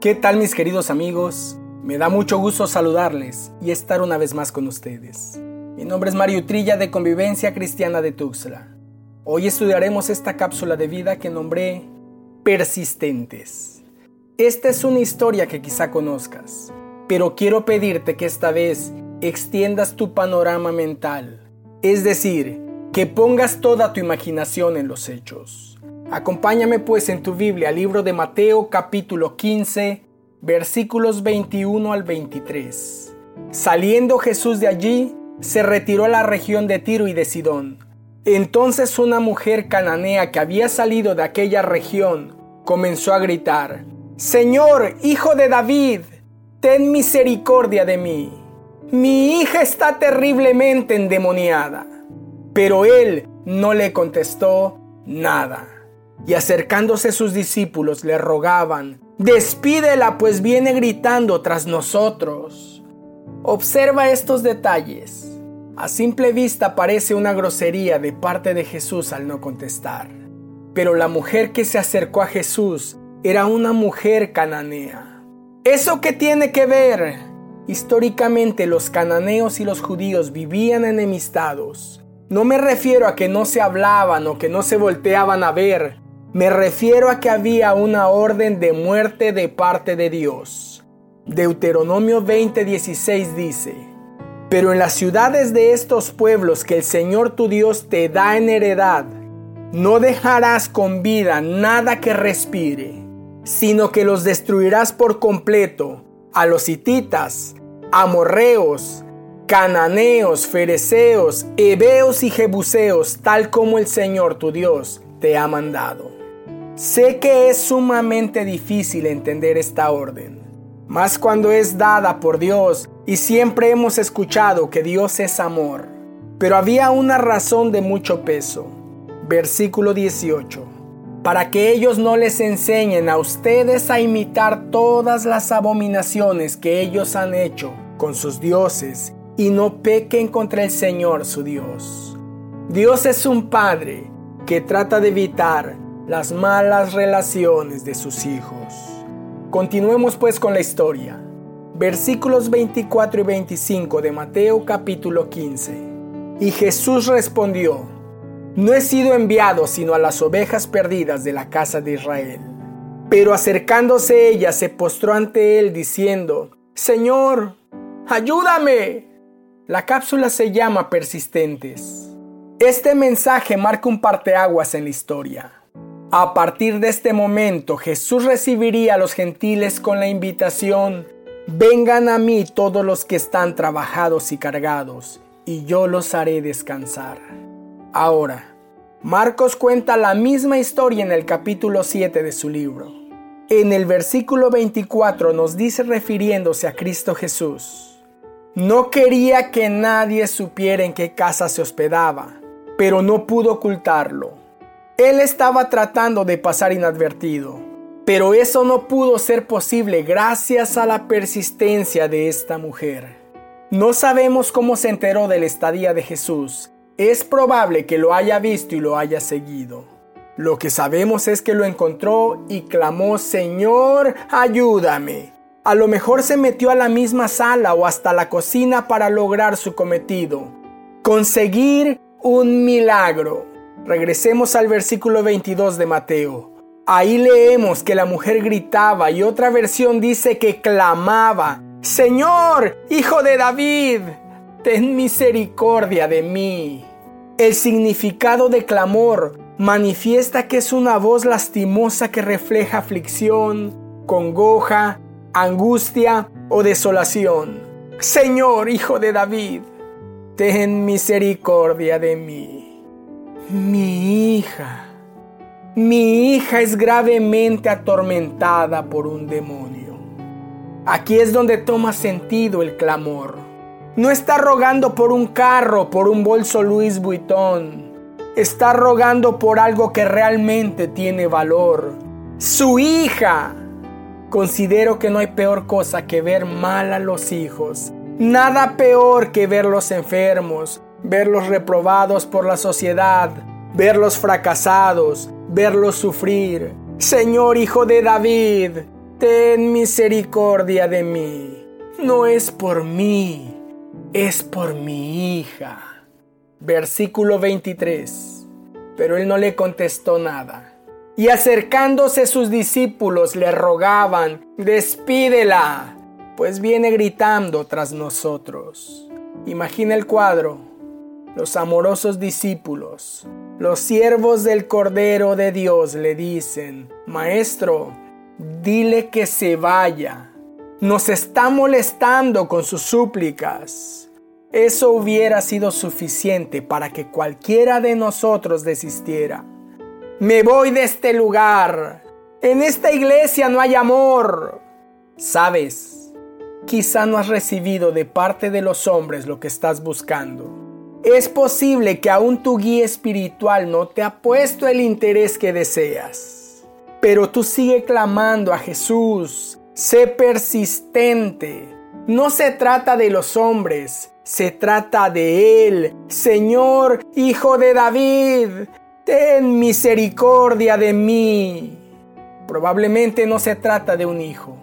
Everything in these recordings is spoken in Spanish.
¿Qué tal mis queridos amigos? Me da mucho gusto saludarles y estar una vez más con ustedes. Mi nombre es Mario Trilla de Convivencia Cristiana de Tuxtla. Hoy estudiaremos esta cápsula de vida que nombré Persistentes. Esta es una historia que quizá conozcas, pero quiero pedirte que esta vez extiendas tu panorama mental, es decir, que pongas toda tu imaginación en los hechos. Acompáñame pues en tu Biblia libro de Mateo capítulo 15, versículos 21 al 23. Saliendo Jesús de allí, se retiró a la región de Tiro y de Sidón. Entonces una mujer cananea que había salido de aquella región comenzó a gritar, Señor, hijo de David, ten misericordia de mí. Mi hija está terriblemente endemoniada. Pero él no le contestó nada y acercándose sus discípulos le rogaban, Despídela, pues viene gritando tras nosotros. Observa estos detalles. A simple vista parece una grosería de parte de Jesús al no contestar. Pero la mujer que se acercó a Jesús era una mujer cananea. ¿Eso qué tiene que ver? Históricamente los cananeos y los judíos vivían enemistados. No me refiero a que no se hablaban o que no se volteaban a ver, me refiero a que había una orden de muerte de parte de Dios. Deuteronomio 20:16 dice, Pero en las ciudades de estos pueblos que el Señor tu Dios te da en heredad, no dejarás con vida nada que respire, sino que los destruirás por completo, a los hititas, amorreos, cananeos, fereceos, heveos y jebuseos, tal como el Señor tu Dios te ha mandado. Sé que es sumamente difícil entender esta orden, más cuando es dada por Dios y siempre hemos escuchado que Dios es amor. Pero había una razón de mucho peso. Versículo 18. Para que ellos no les enseñen a ustedes a imitar todas las abominaciones que ellos han hecho con sus dioses y no pequen contra el Señor su Dios. Dios es un Padre que trata de evitar las malas relaciones de sus hijos. Continuemos pues con la historia. Versículos 24 y 25 de Mateo capítulo 15. Y Jesús respondió, No he sido enviado sino a las ovejas perdidas de la casa de Israel. Pero acercándose ella se postró ante él diciendo, Señor, ayúdame. La cápsula se llama Persistentes. Este mensaje marca un parteaguas en la historia. A partir de este momento Jesús recibiría a los gentiles con la invitación, vengan a mí todos los que están trabajados y cargados, y yo los haré descansar. Ahora, Marcos cuenta la misma historia en el capítulo 7 de su libro. En el versículo 24 nos dice refiriéndose a Cristo Jesús, no quería que nadie supiera en qué casa se hospedaba, pero no pudo ocultarlo él estaba tratando de pasar inadvertido, pero eso no pudo ser posible gracias a la persistencia de esta mujer. No sabemos cómo se enteró de la estadía de Jesús. Es probable que lo haya visto y lo haya seguido. Lo que sabemos es que lo encontró y clamó, Señor, ayúdame. A lo mejor se metió a la misma sala o hasta la cocina para lograr su cometido. Conseguir un milagro. Regresemos al versículo 22 de Mateo. Ahí leemos que la mujer gritaba y otra versión dice que clamaba, Señor, hijo de David, ten misericordia de mí. El significado de clamor manifiesta que es una voz lastimosa que refleja aflicción, congoja, angustia o desolación. Señor, hijo de David, ten misericordia de mí. Mi hija, mi hija es gravemente atormentada por un demonio. Aquí es donde toma sentido el clamor. No está rogando por un carro, por un bolso Louis Vuitton. Está rogando por algo que realmente tiene valor. Su hija. Considero que no hay peor cosa que ver mal a los hijos. Nada peor que verlos enfermos, verlos reprobados por la sociedad, verlos fracasados, verlos sufrir. Señor Hijo de David, ten misericordia de mí. No es por mí, es por mi hija. Versículo 23. Pero él no le contestó nada. Y acercándose sus discípulos le rogaban, despídela, pues viene gritando tras nosotros. Imagina el cuadro, los amorosos discípulos, los siervos del Cordero de Dios le dicen, Maestro, dile que se vaya, nos está molestando con sus súplicas. Eso hubiera sido suficiente para que cualquiera de nosotros desistiera. Me voy de este lugar. En esta iglesia no hay amor. Sabes, quizá no has recibido de parte de los hombres lo que estás buscando. Es posible que aún tu guía espiritual no te ha puesto el interés que deseas. Pero tú sigue clamando a Jesús. Sé persistente. No se trata de los hombres, se trata de Él. Señor, Hijo de David, ten misericordia de mí. Probablemente no se trata de un hijo,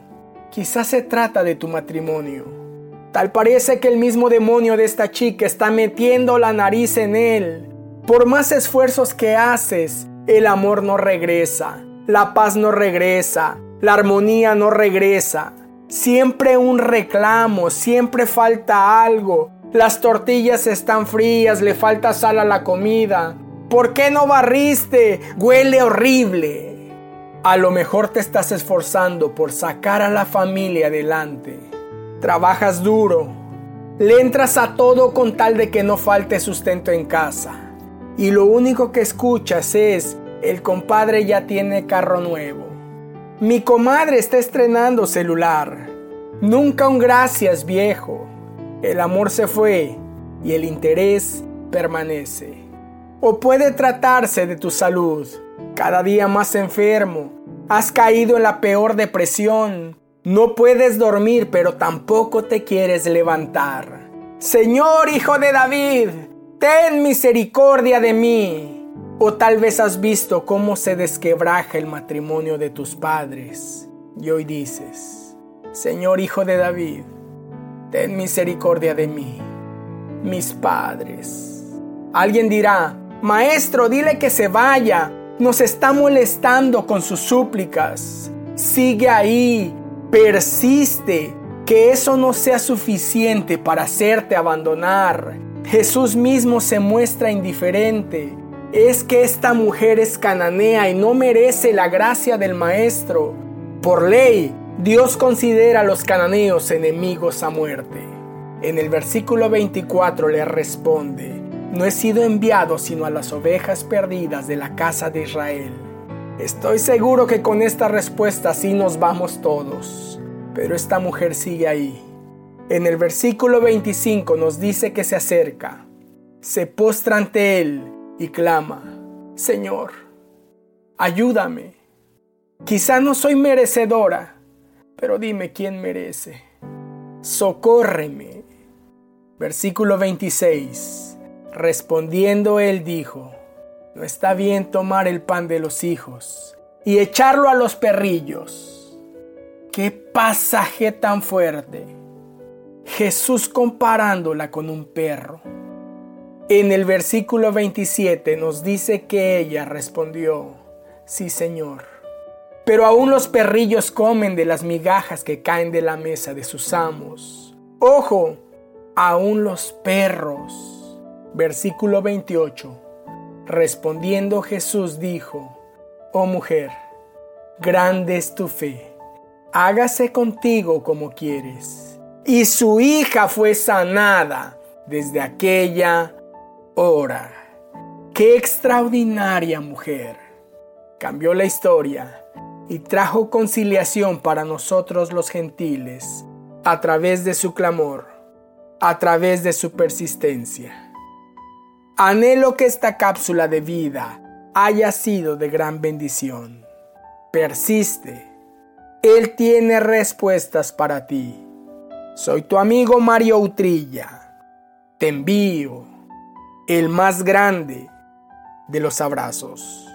quizás se trata de tu matrimonio. Tal parece que el mismo demonio de esta chica está metiendo la nariz en él. Por más esfuerzos que haces, el amor no regresa, la paz no regresa, la armonía no regresa. Siempre un reclamo, siempre falta algo. Las tortillas están frías, le falta sal a la comida. ¿Por qué no barriste? Huele horrible. A lo mejor te estás esforzando por sacar a la familia adelante. Trabajas duro. Le entras a todo con tal de que no falte sustento en casa. Y lo único que escuchas es, el compadre ya tiene carro nuevo. Mi comadre está estrenando celular. Nunca un gracias viejo. El amor se fue y el interés permanece. O puede tratarse de tu salud, cada día más enfermo. Has caído en la peor depresión. No puedes dormir, pero tampoco te quieres levantar. Señor Hijo de David, ten misericordia de mí. O tal vez has visto cómo se desquebraja el matrimonio de tus padres. Y hoy dices, Señor Hijo de David, ten misericordia de mí, mis padres. Alguien dirá, Maestro, dile que se vaya. Nos está molestando con sus súplicas. Sigue ahí. Persiste. Que eso no sea suficiente para hacerte abandonar. Jesús mismo se muestra indiferente. Es que esta mujer es cananea y no merece la gracia del Maestro. Por ley, Dios considera a los cananeos enemigos a muerte. En el versículo 24 le responde, no he sido enviado sino a las ovejas perdidas de la casa de Israel. Estoy seguro que con esta respuesta sí nos vamos todos, pero esta mujer sigue ahí. En el versículo 25 nos dice que se acerca, se postra ante él y clama, Señor, ayúdame. Quizá no soy merecedora, pero dime quién merece. Socórreme. Versículo 26. Respondiendo él dijo, no está bien tomar el pan de los hijos y echarlo a los perrillos. ¡Qué pasaje tan fuerte! Jesús comparándola con un perro. En el versículo 27 nos dice que ella respondió, sí Señor, pero aún los perrillos comen de las migajas que caen de la mesa de sus amos. Ojo, aún los perros Versículo 28. Respondiendo Jesús dijo, Oh mujer, grande es tu fe, hágase contigo como quieres. Y su hija fue sanada desde aquella hora. ¡Qué extraordinaria mujer! Cambió la historia y trajo conciliación para nosotros los gentiles a través de su clamor, a través de su persistencia. Anhelo que esta cápsula de vida haya sido de gran bendición. Persiste. Él tiene respuestas para ti. Soy tu amigo Mario Utrilla. Te envío el más grande de los abrazos.